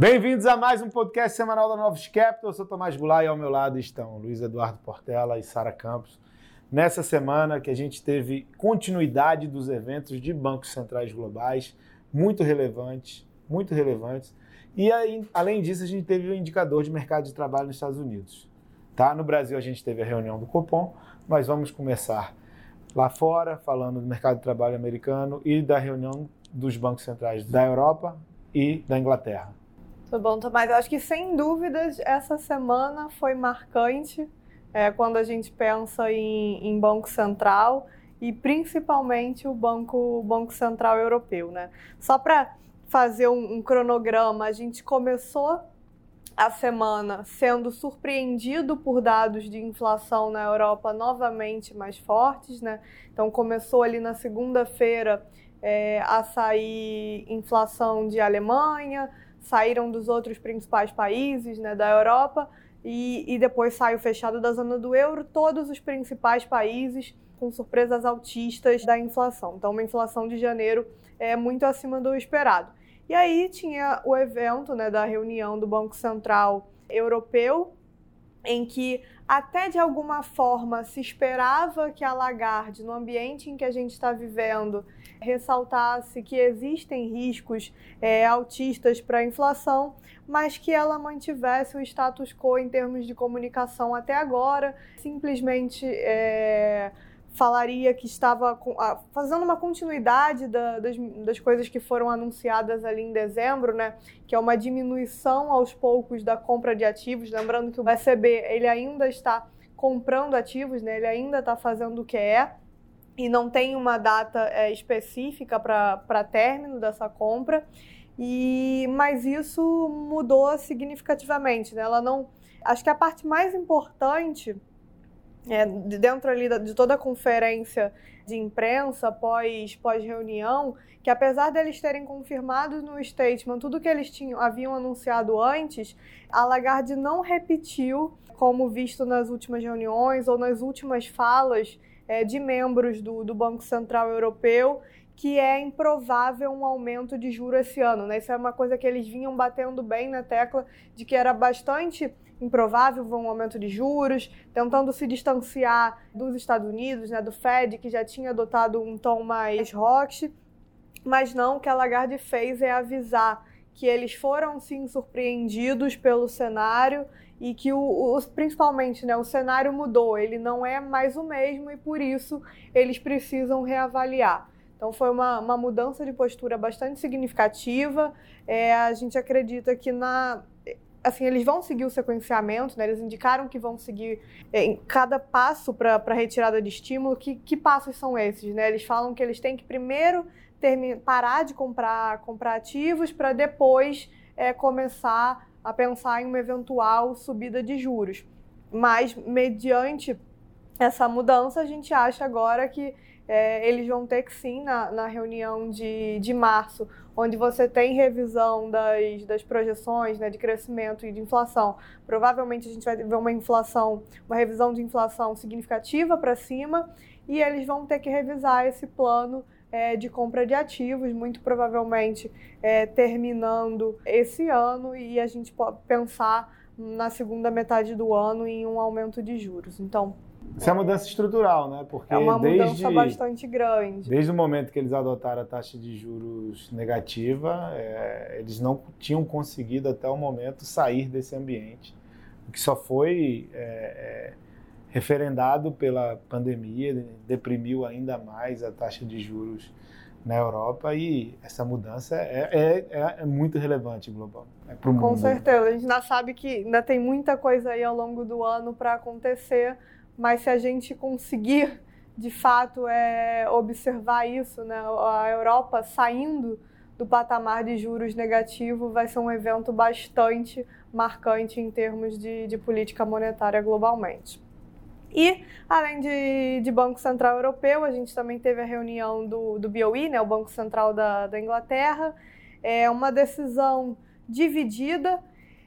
Bem-vindos a mais um podcast semanal da Novos Capital. Eu sou Tomás Goulart e ao meu lado estão Luiz Eduardo Portela e Sara Campos. Nessa semana que a gente teve continuidade dos eventos de bancos centrais globais, muito relevantes, muito relevantes. E aí, além disso, a gente teve o indicador de mercado de trabalho nos Estados Unidos. Tá? No Brasil a gente teve a reunião do Copom, mas vamos começar lá fora, falando do mercado de trabalho americano e da reunião dos bancos centrais da Europa e da Inglaterra. Tudo bom, Tomás? Eu acho que sem dúvidas essa semana foi marcante é, quando a gente pensa em, em, Banco Central e principalmente o Banco, Banco Central Europeu. Né? Só para fazer um, um cronograma, a gente começou a semana sendo surpreendido por dados de inflação na Europa novamente mais fortes, né? Então começou ali na segunda-feira é, a sair inflação de Alemanha, saíram dos outros principais países né, da Europa e, e depois saiu fechado da zona do euro todos os principais países com surpresas altistas da inflação. Então, uma inflação de janeiro é muito acima do esperado. E aí tinha o evento né, da reunião do Banco Central Europeu, em que até de alguma forma se esperava que a Lagarde, no ambiente em que a gente está vivendo, ressaltasse que existem riscos é, altistas para a inflação, mas que ela mantivesse o status quo em termos de comunicação até agora, simplesmente. É, falaria que estava fazendo uma continuidade da, das, das, coisas que foram anunciadas ali em dezembro, né? Que é uma diminuição aos poucos da compra de ativos. Lembrando que o ECB ele ainda está comprando ativos, né? Ele ainda está fazendo o que é e não tem uma data é, específica para término dessa compra. E mas isso mudou significativamente, né? Ela não acho que a parte mais importante é, dentro ali de toda a conferência de imprensa pós, pós reunião, que apesar deles terem confirmado no statement tudo que eles tinham, haviam anunciado antes, a Lagarde não repetiu, como visto nas últimas reuniões ou nas últimas falas é, de membros do, do Banco Central Europeu, que é improvável um aumento de juros esse ano. Né? Isso é uma coisa que eles vinham batendo bem na tecla de que era bastante improvável um aumento de juros, tentando se distanciar dos Estados Unidos, né, do Fed, que já tinha adotado um tom mais rock, mas não, o que a Lagarde fez é avisar que eles foram sim surpreendidos pelo cenário e que o, o, principalmente né, o cenário mudou, ele não é mais o mesmo e por isso eles precisam reavaliar. Então foi uma, uma mudança de postura bastante significativa. É, a gente acredita que na assim, eles vão seguir o sequenciamento, né? Eles indicaram que vão seguir é, em cada passo para retirada de estímulo. Que, que passos são esses, né? Eles falam que eles têm que primeiro parar de comprar, comprar ativos para depois é, começar a pensar em uma eventual subida de juros. Mas, mediante essa mudança, a gente acha agora que é, eles vão ter que sim, na, na reunião de, de março, onde você tem revisão das, das projeções né, de crescimento e de inflação. Provavelmente a gente vai ver uma inflação, uma revisão de inflação significativa para cima, e eles vão ter que revisar esse plano é, de compra de ativos, muito provavelmente é, terminando esse ano, e a gente pode pensar na segunda metade do ano em um aumento de juros. Então, isso é uma mudança estrutural, né? Porque é uma mudança desde, bastante grande. Desde o momento que eles adotaram a taxa de juros negativa, é, eles não tinham conseguido até o momento sair desse ambiente, o que só foi é, é, referendado pela pandemia, deprimiu ainda mais a taxa de juros na Europa e essa mudança é, é, é muito relevante global. É Com mundo. certeza, a gente ainda sabe que ainda tem muita coisa aí ao longo do ano para acontecer mas se a gente conseguir de fato é, observar isso, né, a Europa saindo do patamar de juros negativo vai ser um evento bastante marcante em termos de, de política monetária globalmente. E, além de, de, Banco Central Europeu, a gente também teve a reunião do, do BOE, né, o Banco Central da, da Inglaterra. É uma decisão dividida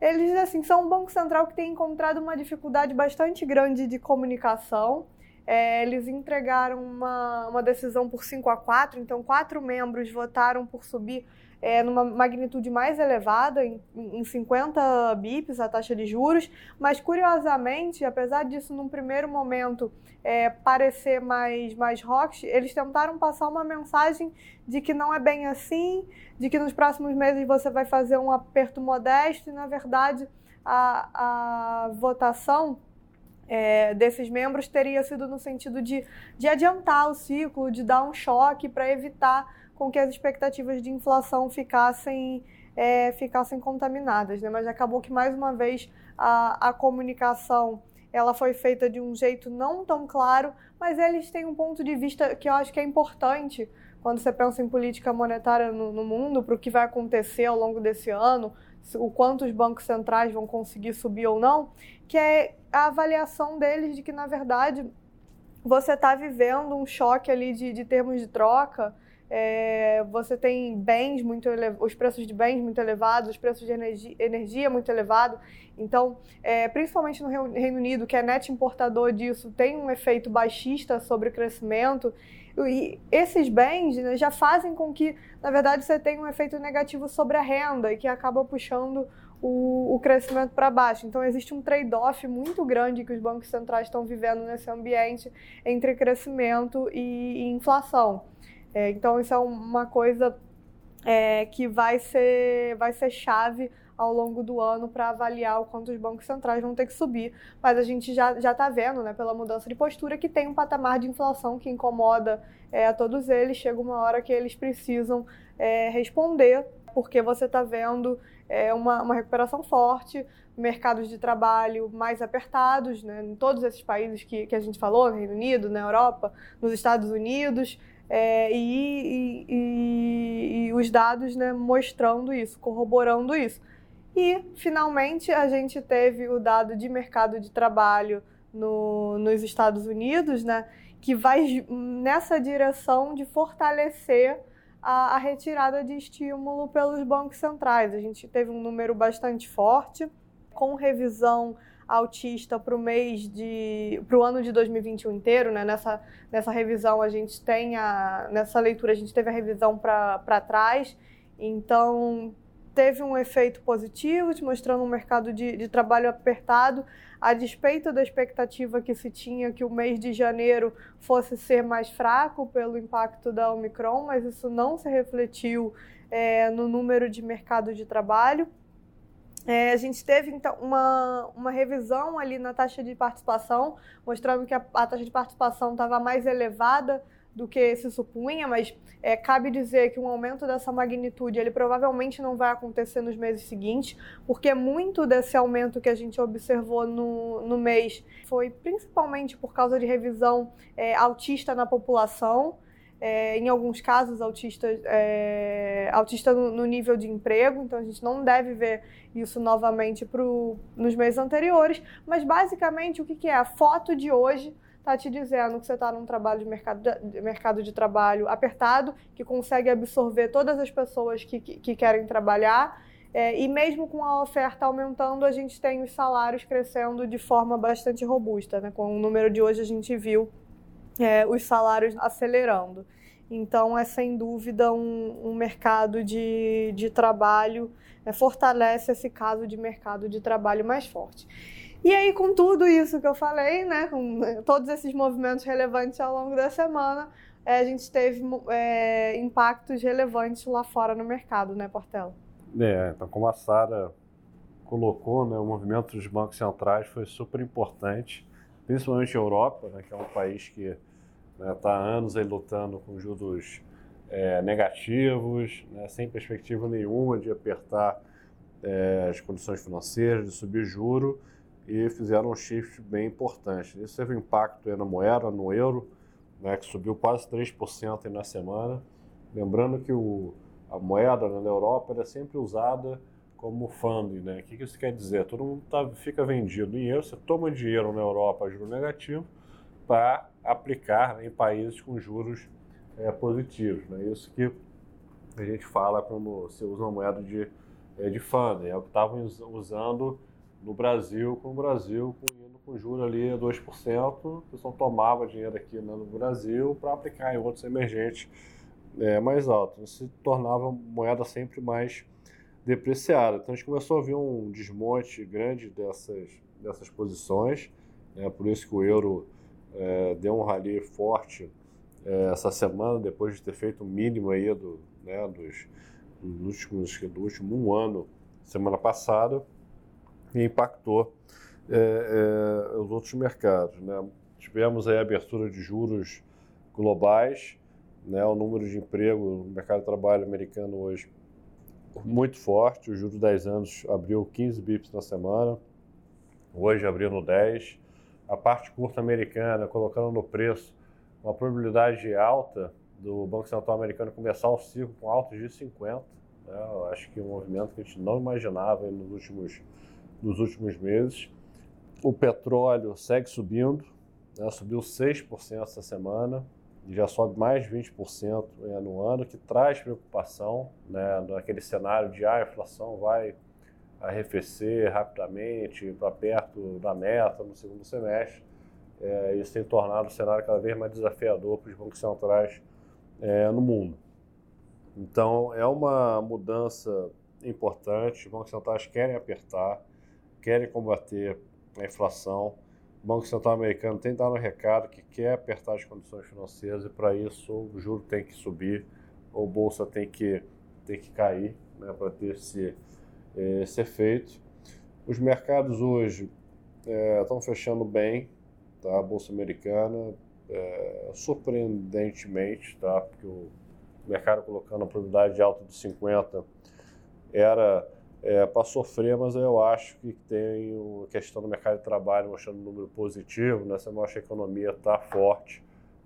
eles assim são um banco central que tem encontrado uma dificuldade bastante grande de comunicação. é, eles entregaram uma, uma decisão por 5 a 4, então quatro membros votaram por subir é, numa magnitude mais elevada, em, em 50 bips a taxa de juros, mas curiosamente, apesar disso num primeiro momento é, parecer mais, mais rocks, eles tentaram passar uma mensagem de que não é bem assim, de que nos próximos meses você vai fazer um aperto modesto e, na verdade, a, a votação é, desses membros teria sido no sentido de, de adiantar o ciclo, de dar um choque para evitar com que as expectativas de inflação ficassem, é, ficassem contaminadas. Né? Mas acabou que, mais uma vez, a, a comunicação ela foi feita de um jeito não tão claro, mas eles têm um ponto de vista que eu acho que é importante quando você pensa em política monetária no, no mundo, para o que vai acontecer ao longo desse ano, o quanto os bancos centrais vão conseguir subir ou não, que é a avaliação deles de que, na verdade, você está vivendo um choque ali de, de termos de troca, é, você tem bens muito os preços de bens muito elevados, os preços de energia, energia muito elevado. Então, é, principalmente no Reino Unido, que é net importador disso, tem um efeito baixista sobre o crescimento. E esses bens né, já fazem com que, na verdade, você tenha um efeito negativo sobre a renda e que acaba puxando o, o crescimento para baixo. Então, existe um trade-off muito grande que os bancos centrais estão vivendo nesse ambiente entre crescimento e, e inflação. É, então, isso é uma coisa é, que vai ser, vai ser chave ao longo do ano para avaliar o quanto os bancos centrais vão ter que subir. Mas a gente já está vendo, né, pela mudança de postura, que tem um patamar de inflação que incomoda é, a todos eles. Chega uma hora que eles precisam é, responder, porque você está vendo é, uma, uma recuperação forte, mercados de trabalho mais apertados, né, em todos esses países que, que a gente falou, no Reino Unido, na Europa, nos Estados Unidos. É, e, e, e, os dados né, mostrando isso, corroborando isso. E, finalmente, a gente teve o dado de mercado de trabalho no, nos Estados Unidos, né, que vai nessa direção de fortalecer a, a retirada de estímulo pelos bancos centrais. A gente teve um número bastante forte, com revisão autista para o mês de para o ano de 2021 inteiro, né? Nessa, nessa revisão a gente tem a nessa leitura a gente teve a revisão para trás, então teve um efeito positivo, te mostrando um mercado de, de trabalho apertado, a despeito da expectativa que se tinha que o mês de janeiro fosse ser mais fraco pelo impacto da Omicron, mas isso não se refletiu é, no número de mercado de trabalho. É, a gente teve então uma, uma revisão ali na taxa de participação, mostrando que a, a taxa de participação estava mais elevada do que se supunha, mas é, cabe dizer que um aumento dessa magnitude ele provavelmente não vai acontecer nos meses seguintes, porque muito desse aumento que a gente observou no, no mês foi principalmente por causa de revisão é, autista na população. É, em alguns casos, autista, é, autista no, no, nível de emprego, então a gente não deve ver isso novamente pro, nos meses anteriores, mas basicamente o que, que é? A foto de hoje está te dizendo que você está num trabalho de mercado de, mercado de trabalho apertado, que consegue absorver todas as pessoas que, que, que querem trabalhar. É, e mesmo com a oferta aumentando, a gente tem os salários crescendo de forma bastante robusta. Né? Com o número de hoje, a gente viu é, os salários acelerando. Então, é sem dúvida um, um mercado de, de trabalho, é, fortalece esse caso de mercado de trabalho mais forte. E aí, com tudo isso que eu falei, né, com todos esses movimentos relevantes ao longo da semana, é, a gente teve é, impactos relevantes lá fora no mercado, né, Portela? É, então como a Sara colocou, né, o movimento dos bancos centrais foi super importante, principalmente a Europa, né, que é um país que está né, há anos aí lutando com juros é, negativos, né, sem perspectiva nenhuma de apertar é, as condições financeiras, de subir juro, e fizeram um shift bem importante. Isso teve um impacto na moeda, no euro, né, que subiu quase 3% na semana. Lembrando que o, a moeda né, na Europa é sempre usada como funding. Né? O que isso quer dizer? Todo mundo tá, fica vendido euro, você toma dinheiro na Europa, juro negativo, para aplicar em países com juros é, positivos. Né? Isso que a gente fala quando você usa uma moeda de, é, de funding. É o que estavam usando no Brasil, com o Brasil indo com juros ali a 2%, o pessoal tomava dinheiro aqui né, no Brasil para aplicar em outros emergentes é, mais altos. Se tornava moeda sempre mais depreciada. Então a gente começou a ver um desmonte grande dessas, dessas posições, né, por isso que o euro é, deu um rally forte é, essa semana, depois de ter feito o mínimo aí do, né, dos, dos últimos, do último um ano, semana passada, e impactou é, é, os outros mercados. Né? Tivemos aí a abertura de juros globais, né? o número de emprego no mercado de trabalho americano hoje muito forte, o juros 10 anos abriu 15 bips na semana, hoje abriu no 10. A parte curta americana, colocando no preço uma probabilidade alta do Banco Central americano começar o ciclo com altos de 50. Né? Eu acho que é um movimento que a gente não imaginava nos últimos, nos últimos meses. O petróleo segue subindo, né? subiu 6% essa semana, já sobe mais de 20% no ano, que traz preocupação né? naquele cenário de ah, a inflação vai arrefecer rapidamente para perto da meta no segundo semestre. É, isso tem tornado o cenário cada vez mais desafiador para os bancos centrais é, no mundo. Então, é uma mudança importante. Os bancos centrais querem apertar, querem combater a inflação. Banco Central americano tem dado um recado que quer apertar as condições financeiras e, para isso, o juro tem que subir, ou a bolsa tem que, tem que cair né, para ter esse, esse efeito. Os mercados hoje é, estão fechando bem, tá? a bolsa americana é, surpreendentemente, tá? Porque o mercado colocando a probabilidade de alta de 50 era é, para sofrer, mas eu acho que tem a questão do mercado de trabalho mostrando um número positivo, né? Você mostra que a economia está forte,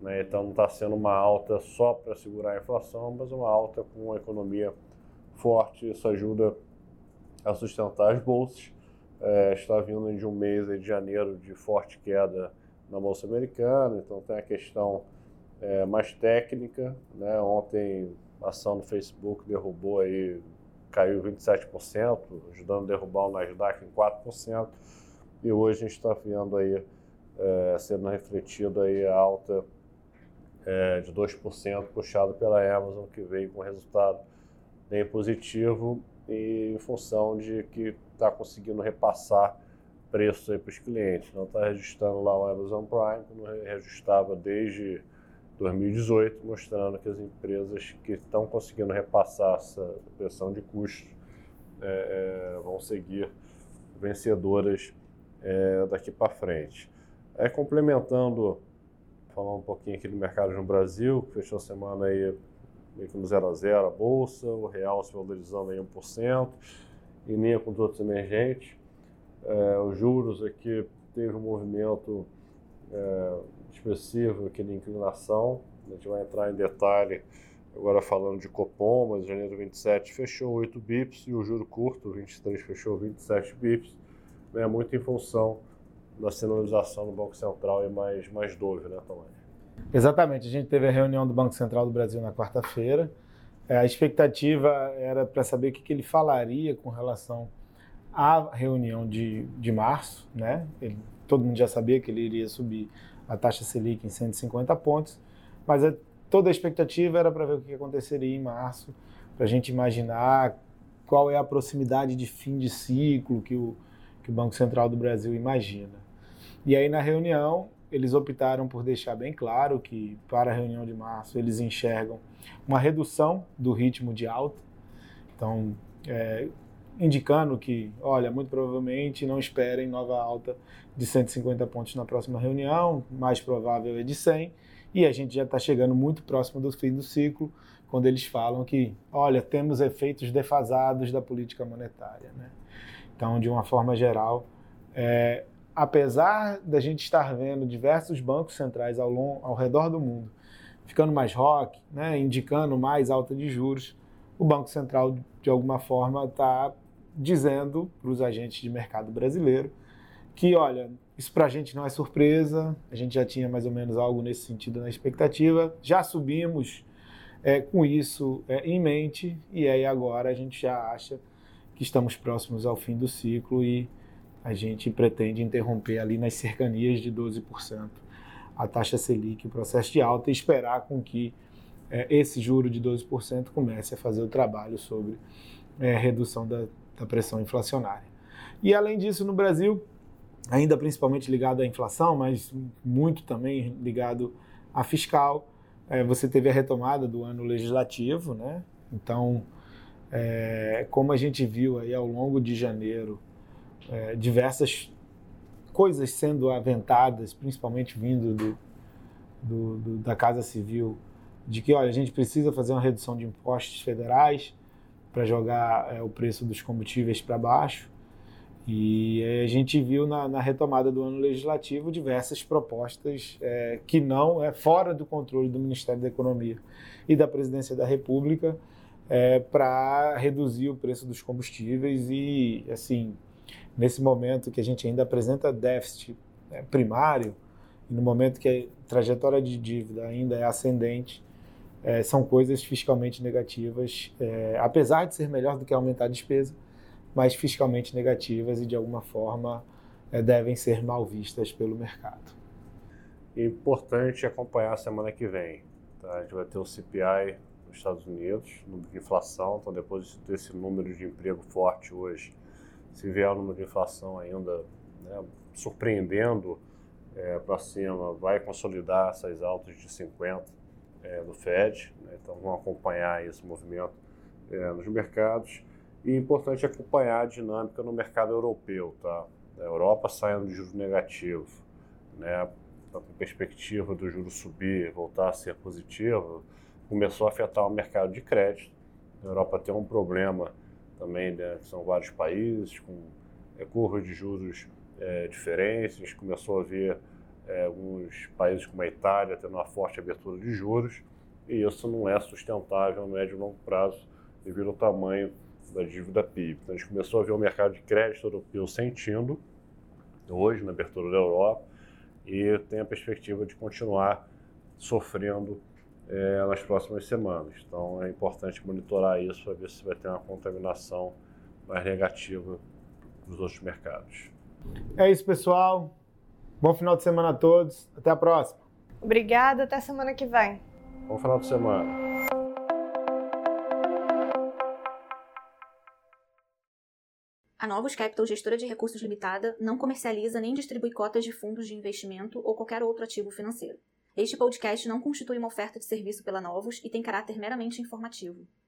né? Então não está sendo uma alta só para segurar a inflação, mas uma alta com uma economia forte. Isso ajuda a sustentar as bolsas. É, está vindo de um mês de janeiro de forte queda na Bolsa Americana, então tem a questão é, mais técnica. Né? Ontem a ação no Facebook derrubou aí, caiu 27%, ajudando a derrubar o Nasdaq em 4%. E hoje a gente está vendo aí é, sendo refletido aí a alta é, de 2% puxado pela Amazon, que veio com resultado bem positivo e em função de que está conseguindo repassar preços para os clientes. Não está registrando lá o Amazon Prime, que não registrava desde 2018, mostrando que as empresas que estão conseguindo repassar essa pressão de custos é, é, vão seguir vencedoras é, daqui para frente. É, complementando, falar um pouquinho aqui do mercado no Brasil, que fechou a semana aí meio que no 0 a 0 a bolsa, o real se valorizando aí 1%, em linha com os outros emergentes. É, os juros aqui teve um movimento é, expressivo aqui de inclinação. A gente vai entrar em detalhe agora falando de Copom, mas janeiro 27 fechou 8 bips e o juro curto, 23 fechou 27 bips, é muito em função da sinalização do Banco Central e mais, mais dove, né, Tomás? Exatamente, a gente teve a reunião do Banco Central do Brasil na quarta-feira. É, a expectativa era para saber o que, que ele falaria com relação a reunião de, de março, né? Ele, todo mundo já sabia que ele iria subir a taxa Selic em 150 pontos, mas a, toda a expectativa era para ver o que aconteceria em março, para a gente imaginar qual é a proximidade de fim de ciclo que o, que o Banco Central do Brasil imagina. E aí, na reunião, eles optaram por deixar bem claro que, para a reunião de março, eles enxergam uma redução do ritmo de alta. Então, é, indicando que, olha, muito provavelmente não esperem nova alta de 150 pontos na próxima reunião, mais provável é de 100, e a gente já está chegando muito próximo do fim do ciclo, quando eles falam que, olha, temos efeitos defasados da política monetária. Né? Então, de uma forma geral, é, apesar da gente estar vendo diversos bancos centrais ao, long, ao redor do mundo ficando mais rock, né, indicando mais alta de juros, o Banco Central, de alguma forma, está dizendo para os agentes de mercado brasileiro que, olha, isso para a gente não é surpresa, a gente já tinha mais ou menos algo nesse sentido na expectativa, já subimos é, com isso é, em mente e aí agora a gente já acha que estamos próximos ao fim do ciclo e a gente pretende interromper ali nas cercanias de 12% a taxa Selic, o processo de alta e esperar com que é, esse juro de 12% comece a fazer o trabalho sobre é, redução da, da pressão inflacionária. E além disso, no Brasil, ainda principalmente ligado à inflação, mas muito também ligado à fiscal, é, você teve a retomada do ano legislativo, né? Então, é, como a gente viu aí ao longo de janeiro, é, diversas coisas sendo aventadas, principalmente vindo do, do, do, da Casa Civil, de que, olha, a gente precisa fazer uma redução de impostos federais para jogar é, o preço dos combustíveis para baixo. E a gente viu na, na, retomada do ano legislativo diversas propostas é, que não é fora do controle do Ministério da Economia e da Presidência da República é, para reduzir o preço dos combustíveis e assim nesse momento que a gente ainda apresenta déficit né, primário e no momento que a trajetória de dívida ainda é ascendente é, são coisas fiscalmente negativas é, apesar de ser melhor do que aumentar a despesa mas fiscalmente negativas e de alguma forma é, devem ser mal vistas pelo mercado. Importante acompanhar a semana que vem. Tá? A gente vai ter o CPI nos Estados Unidos, número de inflação, então depois desse número de emprego forte hoje, se vier o número de inflação ainda né, surpreendendo é, para cima, vai consolidar essas altas de 50 é, do Fed, né? então vamos acompanhar esse movimento é, nos mercados. E é importante acompanhar a dinâmica no mercado europeu, tá? A Europa saindo de juros negativos, né? Com a perspectiva do juro subir, voltar a ser positivo, começou a afetar o mercado de crédito. A Europa tem um problema também, né? são vários países com curvas de juros é, diferentes. Começou a ver é, alguns países como a Itália tendo uma forte abertura de juros, e isso não é sustentável a médio e longo prazo devido ao tamanho da dívida PIB. Então, a gente começou a ver o mercado de crédito europeu sentindo, hoje, na abertura da Europa, e tem a perspectiva de continuar sofrendo é, nas próximas semanas. Então, é importante monitorar isso para ver se vai ter uma contaminação mais negativa dos outros mercados. É isso, pessoal. Bom final de semana a todos. Até a próxima. Obrigada. Até semana que vem. Bom final de semana. A Novos Capital Gestora de Recursos Limitada não comercializa nem distribui cotas de fundos de investimento ou qualquer outro ativo financeiro. Este podcast não constitui uma oferta de serviço pela Novos e tem caráter meramente informativo.